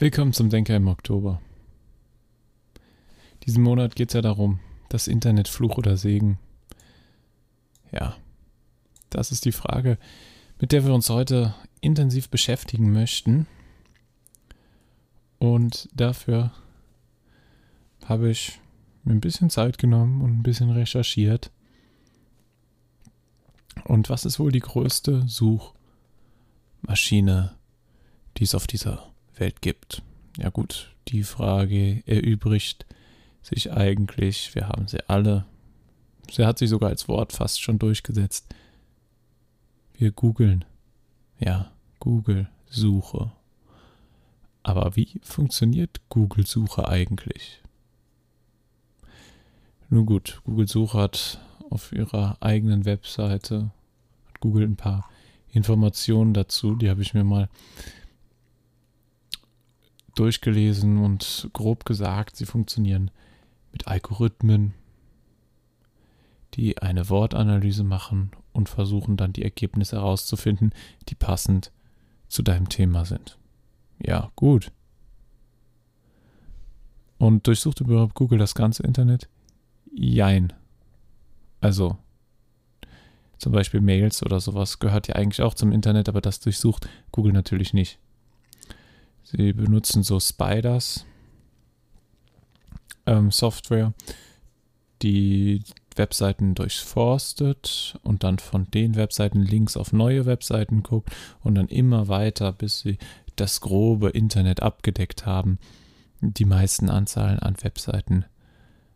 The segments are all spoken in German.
Willkommen zum Denker im Oktober. Diesen Monat geht es ja darum, das Internet Fluch oder Segen. Ja, das ist die Frage, mit der wir uns heute intensiv beschäftigen möchten. Und dafür habe ich mir ein bisschen Zeit genommen und ein bisschen recherchiert. Und was ist wohl die größte Suchmaschine, die es auf dieser Welt gibt. Ja gut, die Frage erübrigt sich eigentlich, wir haben sie alle. Sie hat sich sogar als Wort fast schon durchgesetzt. Wir googeln. Ja, Google-Suche. Aber wie funktioniert Google-Suche eigentlich? Nun gut, Google-Suche hat auf ihrer eigenen Webseite hat Google ein paar Informationen dazu, die habe ich mir mal durchgelesen und grob gesagt, sie funktionieren mit Algorithmen, die eine Wortanalyse machen und versuchen dann die Ergebnisse herauszufinden, die passend zu deinem Thema sind. Ja, gut. Und durchsucht überhaupt Google das ganze Internet? Jein. Also, zum Beispiel Mails oder sowas gehört ja eigentlich auch zum Internet, aber das durchsucht Google natürlich nicht. Sie benutzen so Spiders ähm, Software, die Webseiten durchforstet und dann von den Webseiten Links auf neue Webseiten guckt und dann immer weiter, bis sie das grobe Internet abgedeckt haben, die meisten Anzahlen an Webseiten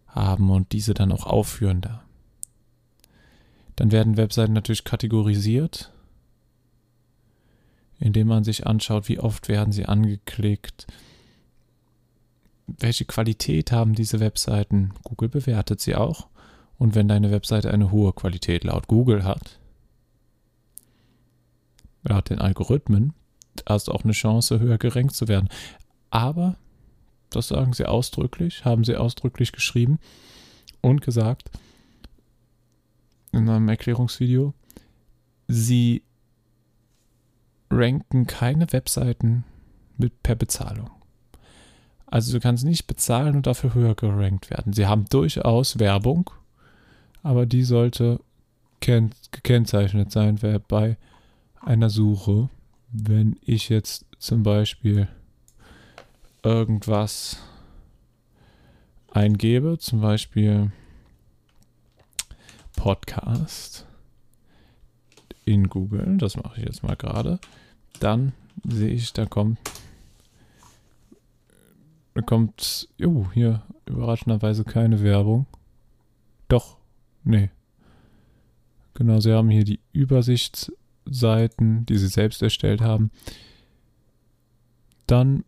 haben und diese dann auch aufführen da. Dann werden Webseiten natürlich kategorisiert indem man sich anschaut, wie oft werden sie angeklickt, welche Qualität haben diese Webseiten. Google bewertet sie auch. Und wenn deine Webseite eine hohe Qualität laut Google hat, laut den Algorithmen, hast du auch eine Chance, höher gerankt zu werden. Aber, das sagen sie ausdrücklich, haben sie ausdrücklich geschrieben und gesagt in einem Erklärungsvideo, sie ranken keine Webseiten mit per Bezahlung. Also du kannst nicht bezahlen und dafür höher gerankt werden. Sie haben durchaus Werbung, aber die sollte gekennzeichnet sein bei einer Suche. Wenn ich jetzt zum Beispiel irgendwas eingebe, zum Beispiel Podcast in Google, das mache ich jetzt mal gerade, dann sehe ich, da kommt, da kommt, jo, hier überraschenderweise keine Werbung. Doch, nee. Genau, sie haben hier die Übersichtsseiten, die sie selbst erstellt haben. Dann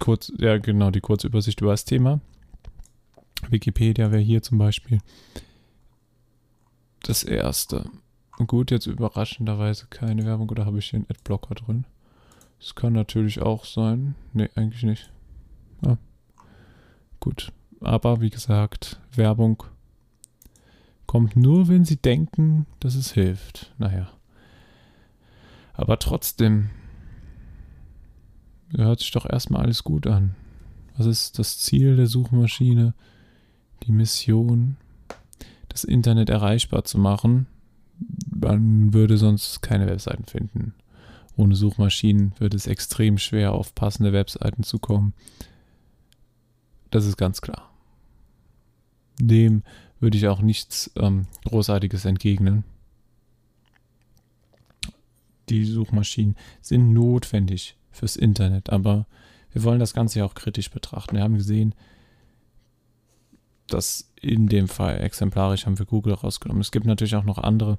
kurz, ja genau, die kurze Übersicht über das Thema. Wikipedia wäre hier zum Beispiel das erste. Gut, jetzt überraschenderweise keine Werbung oder habe ich hier einen Adblocker drin? Das kann natürlich auch sein. Ne, eigentlich nicht. Ah. Gut. Aber wie gesagt, Werbung kommt nur, wenn sie denken, dass es hilft. Naja. Aber trotzdem hört sich doch erstmal alles gut an. Was ist das Ziel der Suchmaschine? Die Mission, das Internet erreichbar zu machen man würde sonst keine Webseiten finden. Ohne Suchmaschinen würde es extrem schwer, auf passende Webseiten zu kommen. Das ist ganz klar. Dem würde ich auch nichts ähm, Großartiges entgegnen. Die Suchmaschinen sind notwendig fürs Internet, aber wir wollen das Ganze ja auch kritisch betrachten. Wir haben gesehen, dass in dem Fall exemplarisch haben wir Google rausgenommen. Es gibt natürlich auch noch andere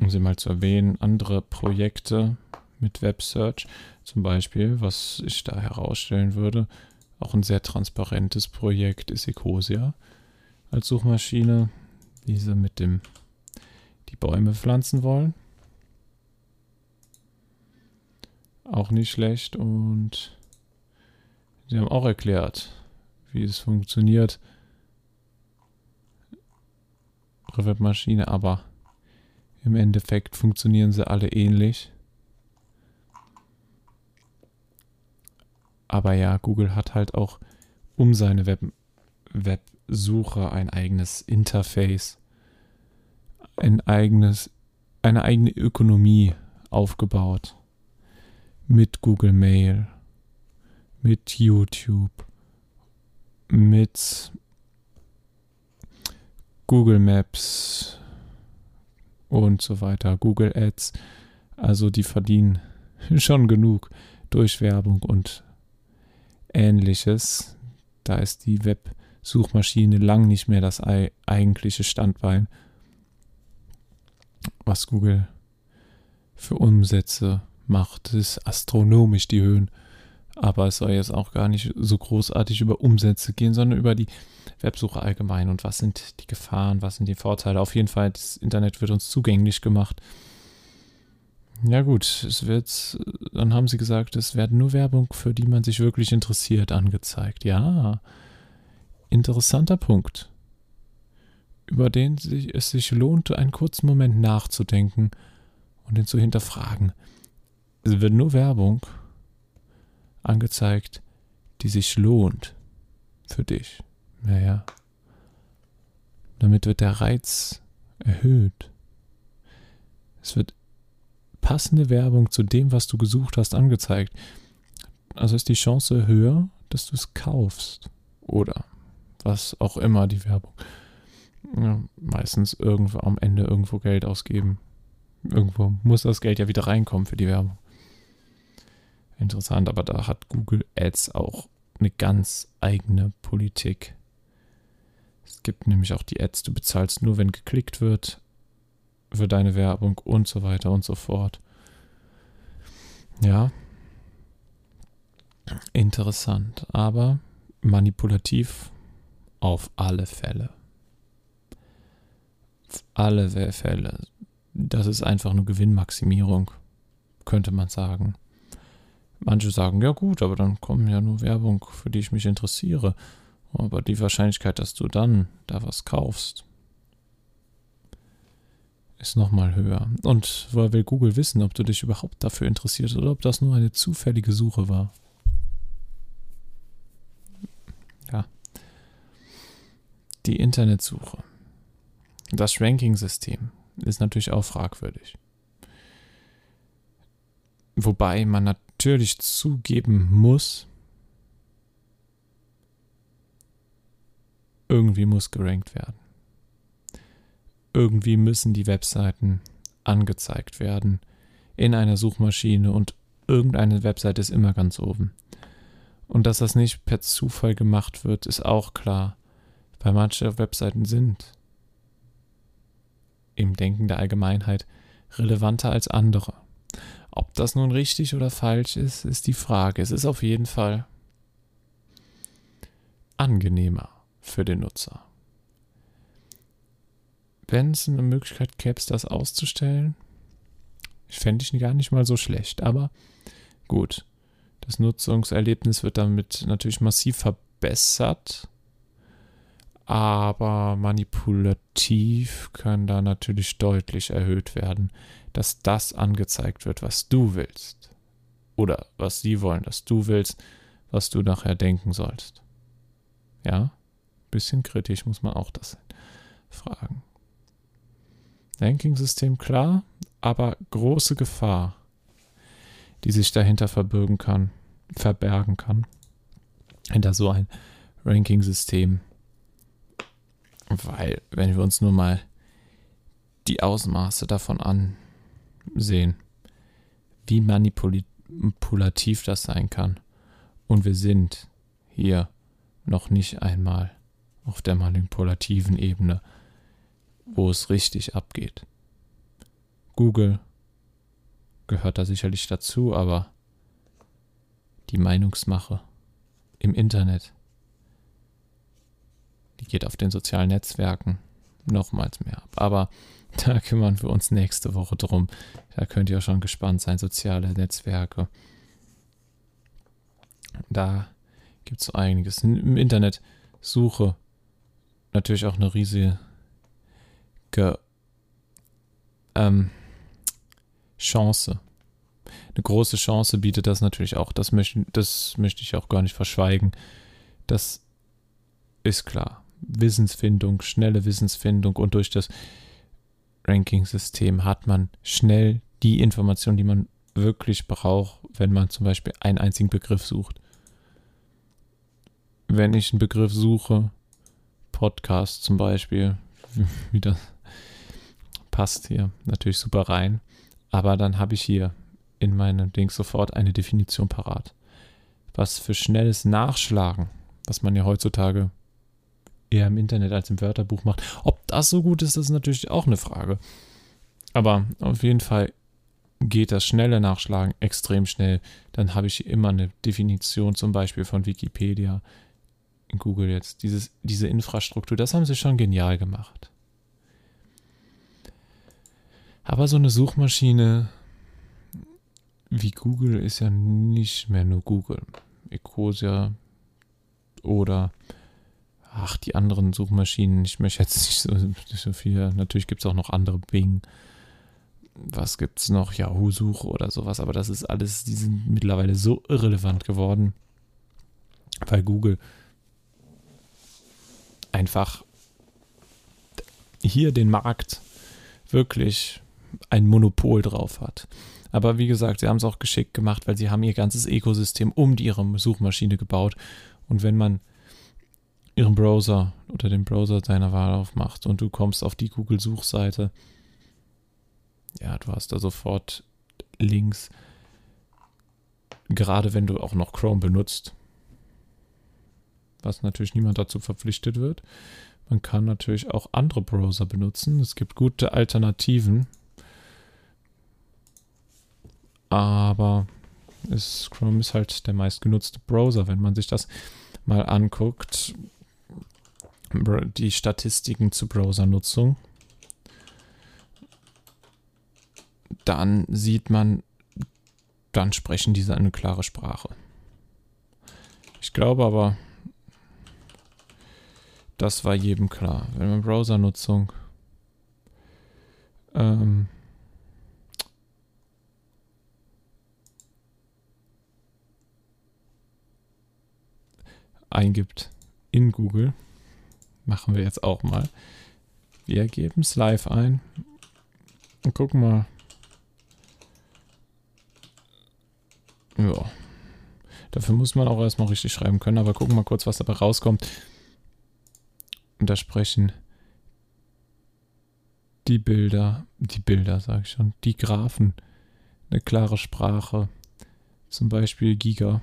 um sie mal zu erwähnen, andere Projekte mit Web Search, zum Beispiel, was ich da herausstellen würde, auch ein sehr transparentes Projekt ist Ecosia als Suchmaschine, diese mit dem die Bäume pflanzen wollen. Auch nicht schlecht und sie haben auch erklärt, wie es funktioniert. Ihre Webmaschine, aber im Endeffekt funktionieren sie alle ähnlich. Aber ja, Google hat halt auch um seine Web Websuche ein eigenes Interface, ein eigenes, eine eigene Ökonomie aufgebaut. Mit Google Mail, mit YouTube, mit Google Maps und so weiter, Google Ads. Also die verdienen schon genug durch Werbung und ähnliches. Da ist die Websuchmaschine lang nicht mehr das eigentliche Standbein, was Google für Umsätze macht. Das ist astronomisch die Höhen. Aber es soll jetzt auch gar nicht so großartig über Umsätze gehen, sondern über die Websuche allgemein und was sind die Gefahren, was sind die Vorteile. Auf jeden Fall, das Internet wird uns zugänglich gemacht. Ja gut, es wird, dann haben sie gesagt, es werden nur Werbung, für die man sich wirklich interessiert, angezeigt. Ja, interessanter Punkt, über den es sich lohnt, einen kurzen Moment nachzudenken und ihn zu hinterfragen. Es wird nur Werbung angezeigt, die sich lohnt für dich. Naja, damit wird der Reiz erhöht. Es wird passende Werbung zu dem, was du gesucht hast, angezeigt. Also ist die Chance höher, dass du es kaufst. Oder was auch immer die Werbung. Ja, meistens irgendwo am Ende irgendwo Geld ausgeben. Irgendwo muss das Geld ja wieder reinkommen für die Werbung. Interessant, aber da hat Google Ads auch eine ganz eigene Politik. Es gibt nämlich auch die Ads, du bezahlst nur, wenn geklickt wird für deine Werbung und so weiter und so fort. Ja. Interessant, aber manipulativ auf alle Fälle. Auf alle Fälle. Das ist einfach nur Gewinnmaximierung, könnte man sagen. Manche sagen, ja gut, aber dann kommen ja nur Werbung, für die ich mich interessiere. Aber die Wahrscheinlichkeit, dass du dann da was kaufst, ist nochmal höher. Und woher will Google wissen, ob du dich überhaupt dafür interessierst oder ob das nur eine zufällige Suche war? Ja. Die Internetsuche. Das Ranking-System ist natürlich auch fragwürdig. Wobei man natürlich zugeben muss, irgendwie muss gerankt werden irgendwie müssen die Webseiten angezeigt werden in einer Suchmaschine und irgendeine Webseite ist immer ganz oben. Und dass das nicht per Zufall gemacht wird, ist auch klar, weil manche Webseiten sind im Denken der Allgemeinheit relevanter als andere. Ob das nun richtig oder falsch ist, ist die Frage. Es ist auf jeden Fall angenehmer für den Nutzer wenn es eine Möglichkeit gäbe, das auszustellen, fände ich gar nicht mal so schlecht. Aber gut, das Nutzungserlebnis wird damit natürlich massiv verbessert. Aber manipulativ kann da natürlich deutlich erhöht werden, dass das angezeigt wird, was du willst. Oder was sie wollen, dass du willst, was du nachher denken sollst. Ja? Bisschen kritisch muss man auch das fragen. Ranking-System klar, aber große Gefahr, die sich dahinter verbirgen kann, verbergen kann, hinter so ein Ranking-System. Weil, wenn wir uns nur mal die Ausmaße davon ansehen, wie manipulativ das sein kann. Und wir sind hier noch nicht einmal auf der manipulativen Ebene wo es richtig abgeht. Google gehört da sicherlich dazu, aber die Meinungsmache im Internet, die geht auf den sozialen Netzwerken nochmals mehr ab. Aber da kümmern wir uns nächste Woche drum. Da könnt ihr schon gespannt sein, soziale Netzwerke. Da gibt es so einiges. Im Internet Suche natürlich auch eine riesige ähm, Chance. eine große Chance bietet das natürlich auch. Das möchte, das möchte ich auch gar nicht verschweigen. Das ist klar. Wissensfindung, schnelle Wissensfindung und durch das Ranking-System hat man schnell die Information, die man wirklich braucht, wenn man zum Beispiel einen einzigen Begriff sucht. Wenn ich einen Begriff suche, Podcast zum Beispiel, wie das passt hier natürlich super rein, aber dann habe ich hier in meinem Ding sofort eine Definition parat. Was für schnelles Nachschlagen, was man ja heutzutage eher im Internet als im Wörterbuch macht. Ob das so gut ist, das ist natürlich auch eine Frage. Aber auf jeden Fall geht das schnelle Nachschlagen extrem schnell. Dann habe ich immer eine Definition zum Beispiel von Wikipedia in Google jetzt. Dieses, diese Infrastruktur, das haben sie schon genial gemacht. Aber so eine Suchmaschine wie Google ist ja nicht mehr nur Google. Ecosia oder ach, die anderen Suchmaschinen, ich möchte jetzt nicht so, nicht so viel, natürlich gibt es auch noch andere Bing. Was gibt es noch? Yahoo-Suche oder sowas, aber das ist alles, die sind mittlerweile so irrelevant geworden, weil Google einfach hier den Markt wirklich ein Monopol drauf hat. Aber wie gesagt, sie haben es auch geschickt gemacht, weil sie haben ihr ganzes Ökosystem um ihre Suchmaschine gebaut. Und wenn man ihren Browser oder den Browser deiner Wahl aufmacht und du kommst auf die Google-Suchseite, ja, du hast da sofort Links, gerade wenn du auch noch Chrome benutzt, was natürlich niemand dazu verpflichtet wird. Man kann natürlich auch andere Browser benutzen. Es gibt gute Alternativen. Aber ist, Chrome ist halt der meistgenutzte Browser, wenn man sich das mal anguckt die Statistiken zur Browsernutzung, dann sieht man, dann sprechen diese eine klare Sprache. Ich glaube aber, das war jedem klar. Wenn man Browsernutzung ähm, eingibt in Google, Machen wir jetzt auch mal. Wir geben es live ein und gucken mal. Ja. Dafür muss man auch erstmal richtig schreiben können, aber gucken mal kurz, was dabei rauskommt. Und da sprechen die Bilder, die Bilder, sage ich schon, die Graphen, eine klare Sprache. Zum Beispiel Giga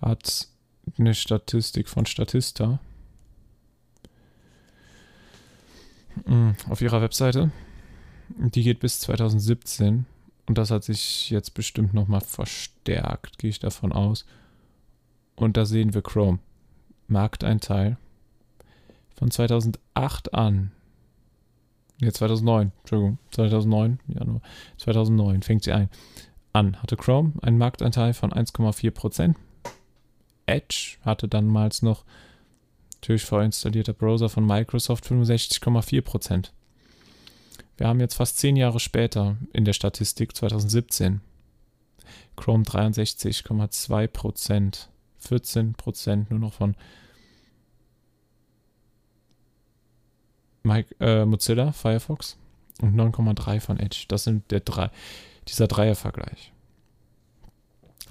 hat eine Statistik von Statista mm, auf ihrer Webseite. Die geht bis 2017 und das hat sich jetzt bestimmt nochmal verstärkt, gehe ich davon aus. Und da sehen wir Chrome. Markteinteil von 2008 an. Ne, 2009, Entschuldigung, 2009, Januar, 2009 fängt sie ein. An hatte Chrome einen Markteinteil von 1,4 Prozent Edge hatte damals noch natürlich vorinstallierter Browser von Microsoft 65,4%. Wir haben jetzt fast zehn Jahre später in der Statistik 2017 Chrome 63,2%, 14% nur noch von Mike, äh, Mozilla, Firefox und 9,3 von Edge. Das sind der drei, dieser Dreiervergleich.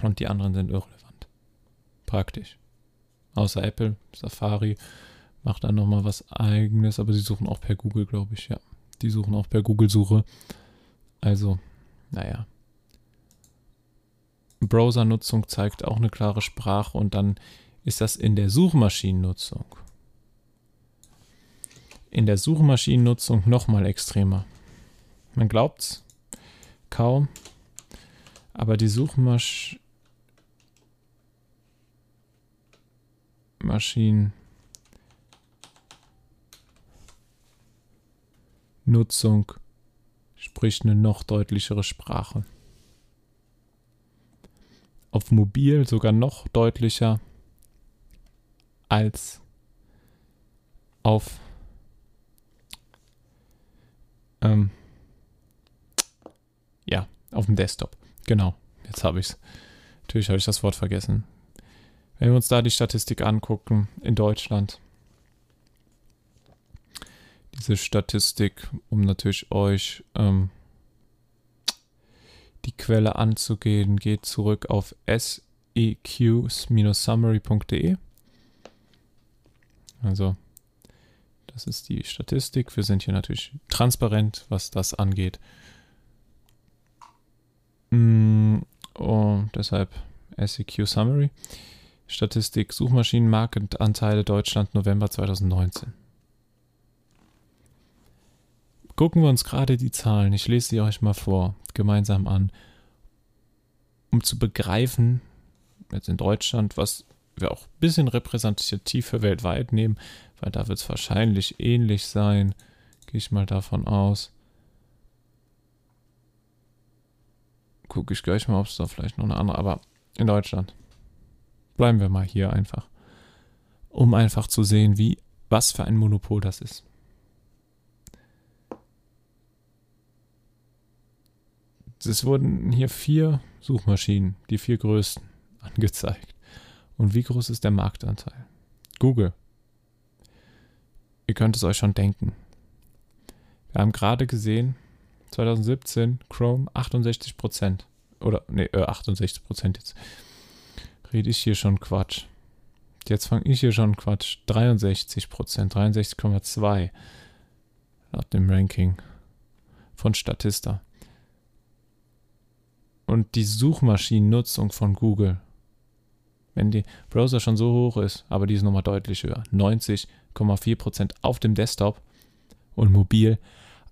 Und die anderen sind irrelevant praktisch. Außer Apple, Safari macht dann nochmal was eigenes, aber sie suchen auch per Google, glaube ich, ja. Die suchen auch per Google-Suche. Also, naja. Browser-Nutzung zeigt auch eine klare Sprache und dann ist das in der Suchmaschinennutzung. In der Suchmaschinennutzung nochmal extremer. Man glaubt's kaum, aber die Suchmasch Maschinen. Nutzung spricht eine noch deutlichere Sprache. Auf mobil sogar noch deutlicher als auf ähm, Auf dem Desktop. Genau. Jetzt habe ich es. Natürlich habe ich das Wort vergessen. Wenn wir uns da die Statistik angucken in Deutschland, diese Statistik, um natürlich euch ähm, die Quelle anzugehen, geht zurück auf seqs-summary.de. Also, das ist die Statistik. Wir sind hier natürlich transparent, was das angeht. Und oh, deshalb SEQ Summary. Statistik Suchmaschinenmarktanteile Deutschland November 2019 gucken wir uns gerade die Zahlen, ich lese sie euch mal vor, gemeinsam an, um zu begreifen, jetzt in Deutschland, was wir auch ein bisschen repräsentativ für weltweit nehmen, weil da wird es wahrscheinlich ähnlich sein, gehe ich mal davon aus. Gucke ich gleich mal, ob es da vielleicht noch eine andere, aber in Deutschland. Bleiben wir mal hier einfach, um einfach zu sehen, wie, was für ein Monopol das ist. Es wurden hier vier Suchmaschinen, die vier größten, angezeigt. Und wie groß ist der Marktanteil? Google. Ihr könnt es euch schon denken. Wir haben gerade gesehen, 2017 Chrome 68% Oder, nee, äh, 68% jetzt. Rede ich hier schon Quatsch. Jetzt fange ich hier schon Quatsch. 63% 63,2 laut dem Ranking von Statista und die Suchmaschinennutzung von Google. Wenn die Browser schon so hoch ist, aber die ist nochmal deutlich höher. 90,4% auf dem Desktop und mobil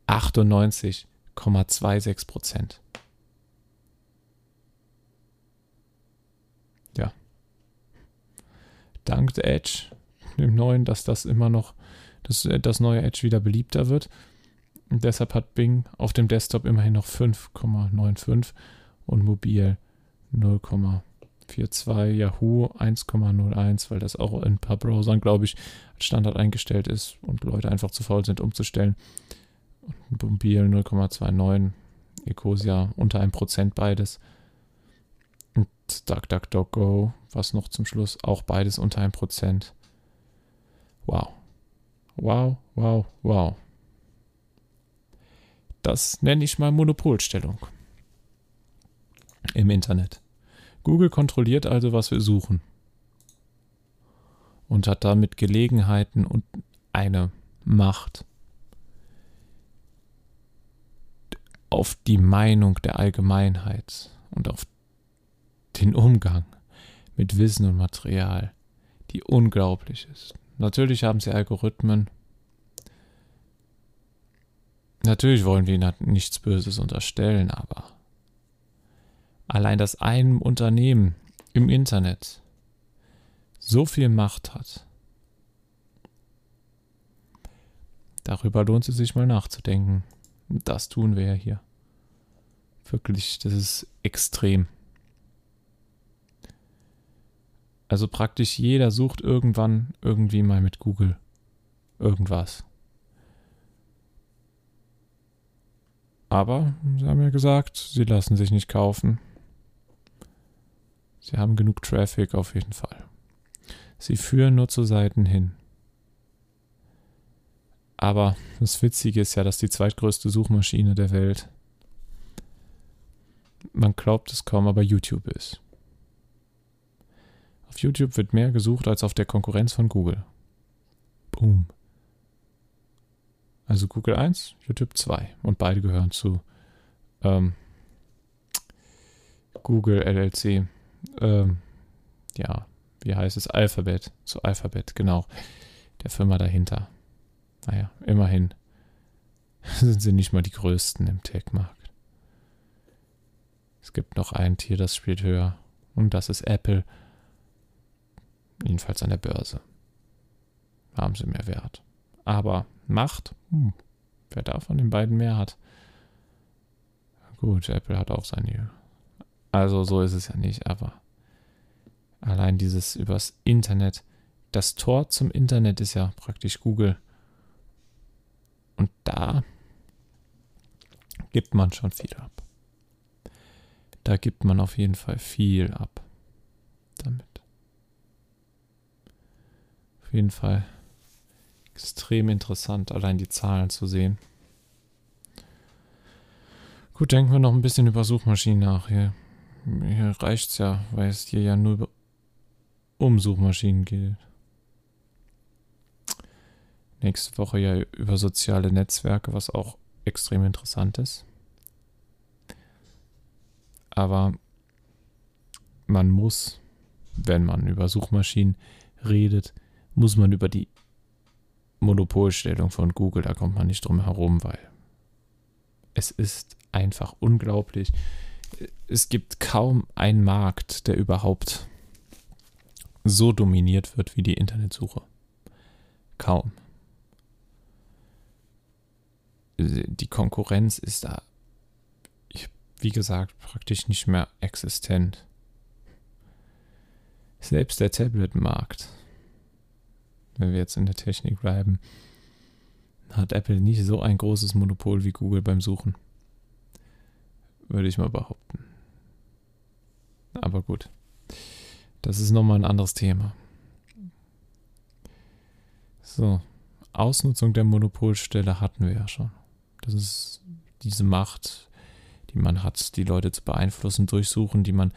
98,26%. Ja. Dank Edge, dem neuen, dass das immer noch, dass das neue Edge wieder beliebter wird. Und deshalb hat Bing auf dem Desktop immerhin noch 5,95 und mobil 0,42, Yahoo 1,01, weil das auch in ein paar Browsern, glaube ich, als Standard eingestellt ist und Leute einfach zu faul sind, umzustellen. Und mobil 0,29, Ecosia unter 1% beides. DuckDuckDuckGo, was noch zum Schluss, auch beides unter 1%. Wow. Wow, wow, wow. Das nenne ich mal Monopolstellung im Internet. Google kontrolliert also, was wir suchen und hat damit Gelegenheiten und eine Macht auf die Meinung der Allgemeinheit und auf den Umgang mit Wissen und Material, die unglaublich ist. Natürlich haben sie Algorithmen. Natürlich wollen wir ihnen nichts Böses unterstellen, aber allein dass ein Unternehmen im Internet so viel Macht hat, darüber lohnt es sich mal nachzudenken. Das tun wir ja hier. Wirklich, das ist extrem. Also praktisch jeder sucht irgendwann irgendwie mal mit Google irgendwas. Aber sie haben ja gesagt, sie lassen sich nicht kaufen. Sie haben genug Traffic auf jeden Fall. Sie führen nur zu Seiten hin. Aber das Witzige ist ja, dass die zweitgrößte Suchmaschine der Welt, man glaubt es kaum, aber YouTube ist. Auf YouTube wird mehr gesucht als auf der Konkurrenz von Google. Boom. Also Google 1, YouTube 2. Und beide gehören zu ähm, Google LLC ähm, ja, wie heißt es? Alphabet. Zu Alphabet, genau. Der Firma dahinter. Naja, immerhin sind sie nicht mal die größten im Tech-Markt. Es gibt noch ein Tier, das spielt höher. Und das ist Apple. Jedenfalls an der Börse. Haben sie mehr Wert. Aber Macht, hm, wer da von den beiden mehr hat. Gut, Apple hat auch seine also so ist es ja nicht, aber allein dieses übers Internet, das Tor zum Internet ist ja praktisch Google. Und da gibt man schon viel ab. Da gibt man auf jeden Fall viel ab damit. Auf jeden Fall extrem interessant, allein die Zahlen zu sehen. Gut, denken wir noch ein bisschen über Suchmaschinen nach. Hier, hier reicht es ja, weil es hier ja nur um Suchmaschinen geht. Nächste Woche ja über soziale Netzwerke, was auch extrem interessant ist. Aber man muss, wenn man über Suchmaschinen redet, muss man über die Monopolstellung von Google, da kommt man nicht drum herum, weil es ist einfach unglaublich. Es gibt kaum einen Markt, der überhaupt so dominiert wird wie die Internetsuche. Kaum. Die Konkurrenz ist da, wie gesagt, praktisch nicht mehr existent. Selbst der Tablet-Markt, wenn wir jetzt in der Technik bleiben, hat Apple nicht so ein großes Monopol wie Google beim Suchen. Würde ich mal behaupten. Aber gut. Das ist nochmal ein anderes Thema. So, Ausnutzung der Monopolstelle hatten wir ja schon. Das ist diese Macht, die man hat, die Leute zu beeinflussen, durchsuchen, die man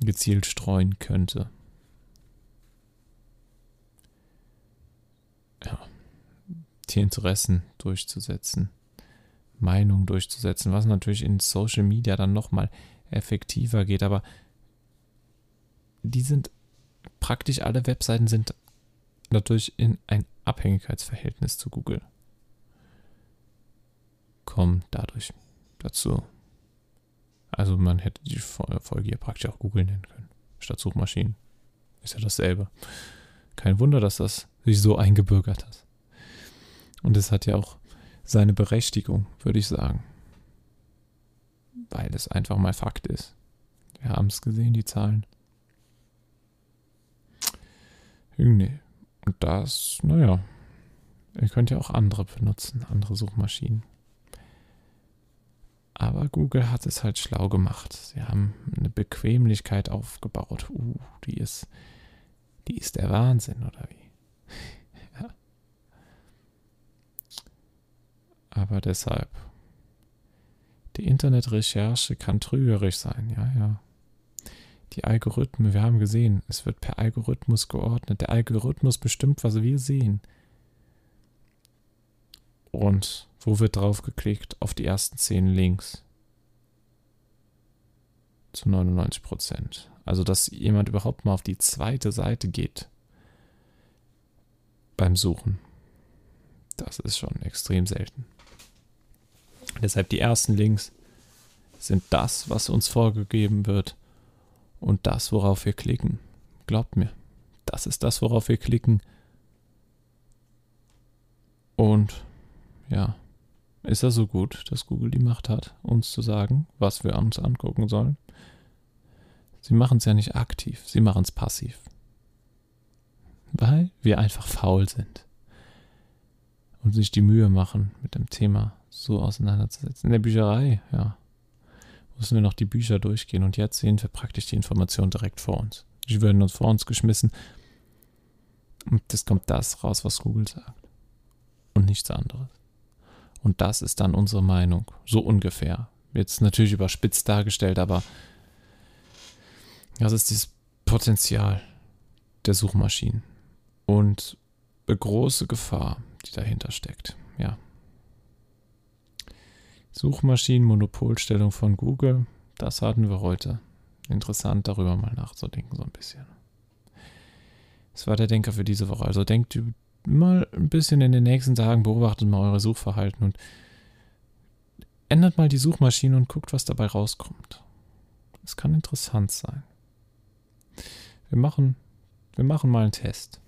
gezielt streuen könnte. Ja, die Interessen durchzusetzen, Meinung durchzusetzen, was natürlich in Social Media dann nochmal effektiver geht, aber die sind praktisch alle Webseiten sind dadurch in ein Abhängigkeitsverhältnis zu Google. Kommen dadurch dazu. Also man hätte die Folge hier praktisch auch Google nennen können, statt Suchmaschinen. Ist ja dasselbe. Kein Wunder, dass das sich so eingebürgert hat. Und es hat ja auch seine Berechtigung, würde ich sagen. Weil es einfach mal Fakt ist. Wir haben es gesehen, die Zahlen. Nee. Und das, naja, ihr könnt ja auch andere benutzen, andere Suchmaschinen. Aber Google hat es halt schlau gemacht. Sie haben eine Bequemlichkeit aufgebaut. Uh, die ist, die ist der Wahnsinn, oder wie? ja. Aber deshalb, die Internetrecherche kann trügerisch sein, ja, ja die Algorithmen, wir haben gesehen, es wird per Algorithmus geordnet. Der Algorithmus bestimmt, was wir sehen. Und wo wird drauf geklickt? Auf die ersten zehn Links. Zu 99 Prozent. Also, dass jemand überhaupt mal auf die zweite Seite geht beim Suchen. Das ist schon extrem selten. Deshalb die ersten Links sind das, was uns vorgegeben wird und das, worauf wir klicken. Glaubt mir, das ist das, worauf wir klicken. Und ja, ist er so gut, dass Google die Macht hat, uns zu sagen, was wir uns angucken sollen? Sie machen es ja nicht aktiv, sie machen es passiv. Weil wir einfach faul sind. Und sich die Mühe machen, mit dem Thema so auseinanderzusetzen. In der Bücherei, ja, müssen wir noch die Bücher durchgehen und jetzt sehen wir praktisch die Information direkt vor uns. Die werden uns vor uns geschmissen und es kommt das raus, was Google sagt und nichts anderes. Und das ist dann unsere Meinung, so ungefähr. Jetzt natürlich überspitzt dargestellt, aber das ist dieses Potenzial der Suchmaschinen und eine große Gefahr, die dahinter steckt. Ja, Suchmaschinenmonopolstellung von Google, das hatten wir heute. Interessant, darüber mal nachzudenken, so ein bisschen. Das war der Denker für diese Woche. Also denkt mal ein bisschen in den nächsten Tagen, beobachtet mal eure Suchverhalten und ändert mal die Suchmaschine und guckt, was dabei rauskommt. Das kann interessant sein. Wir machen, wir machen mal einen Test.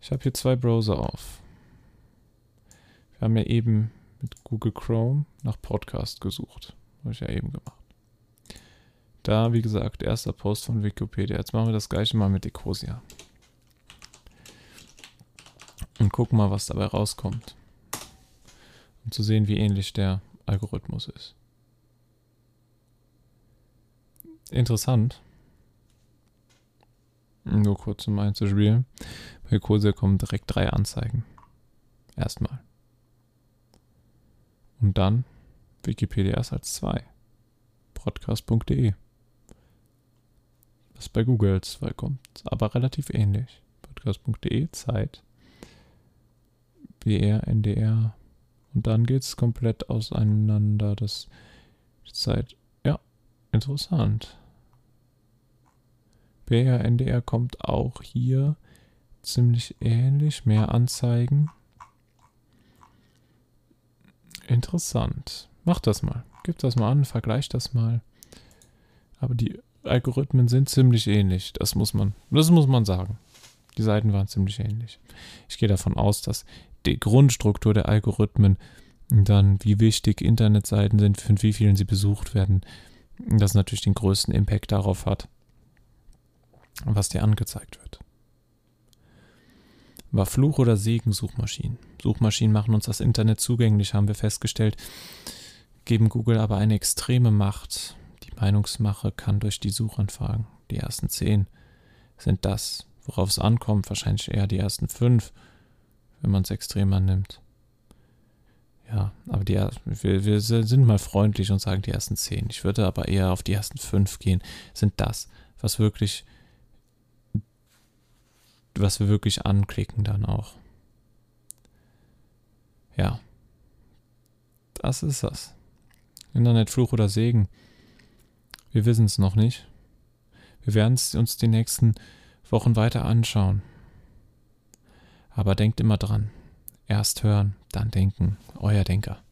Ich habe hier zwei Browser auf. Wir haben ja eben mit Google Chrome nach Podcast gesucht. Habe ich ja eben gemacht. Da, wie gesagt, erster Post von Wikipedia. Jetzt machen wir das gleiche mal mit Ecosia. Und gucken mal, was dabei rauskommt. Um zu sehen, wie ähnlich der Algorithmus ist. interessant. Nur kurz um einzuspielen. Bei Kurse kommen direkt drei Anzeigen. Erstmal. Und dann Wikipedia als zwei. Podcast.de. Was bei Google als zwei kommt. Aber relativ ähnlich. Podcast.de, Zeit. BR, NDR. Und dann geht es komplett auseinander. Das Zeit. Ja, interessant. BR, NDR kommt auch hier ziemlich ähnlich. Mehr Anzeigen. Interessant. Mach das mal. Gib das mal an, vergleich das mal. Aber die Algorithmen sind ziemlich ähnlich. Das muss man, das muss man sagen. Die Seiten waren ziemlich ähnlich. Ich gehe davon aus, dass die Grundstruktur der Algorithmen, dann wie wichtig Internetseiten sind, von wie vielen sie besucht werden, das natürlich den größten Impact darauf hat, was dir angezeigt wird. War Fluch oder Segen Suchmaschinen? Suchmaschinen machen uns das Internet zugänglich, haben wir festgestellt, geben Google aber eine extreme Macht. Die Meinungsmache kann durch die Suchanfragen. Die ersten zehn sind das, worauf es ankommt, wahrscheinlich eher die ersten fünf, wenn man es extremer nimmt. Ja, aber die, wir, wir sind mal freundlich und sagen die ersten zehn. Ich würde aber eher auf die ersten fünf gehen, sind das, was wirklich was wir wirklich anklicken dann auch. Ja. Das ist das. Internetfluch oder Segen. Wir wissen es noch nicht. Wir werden es uns die nächsten Wochen weiter anschauen. Aber denkt immer dran. Erst hören, dann denken. Euer Denker.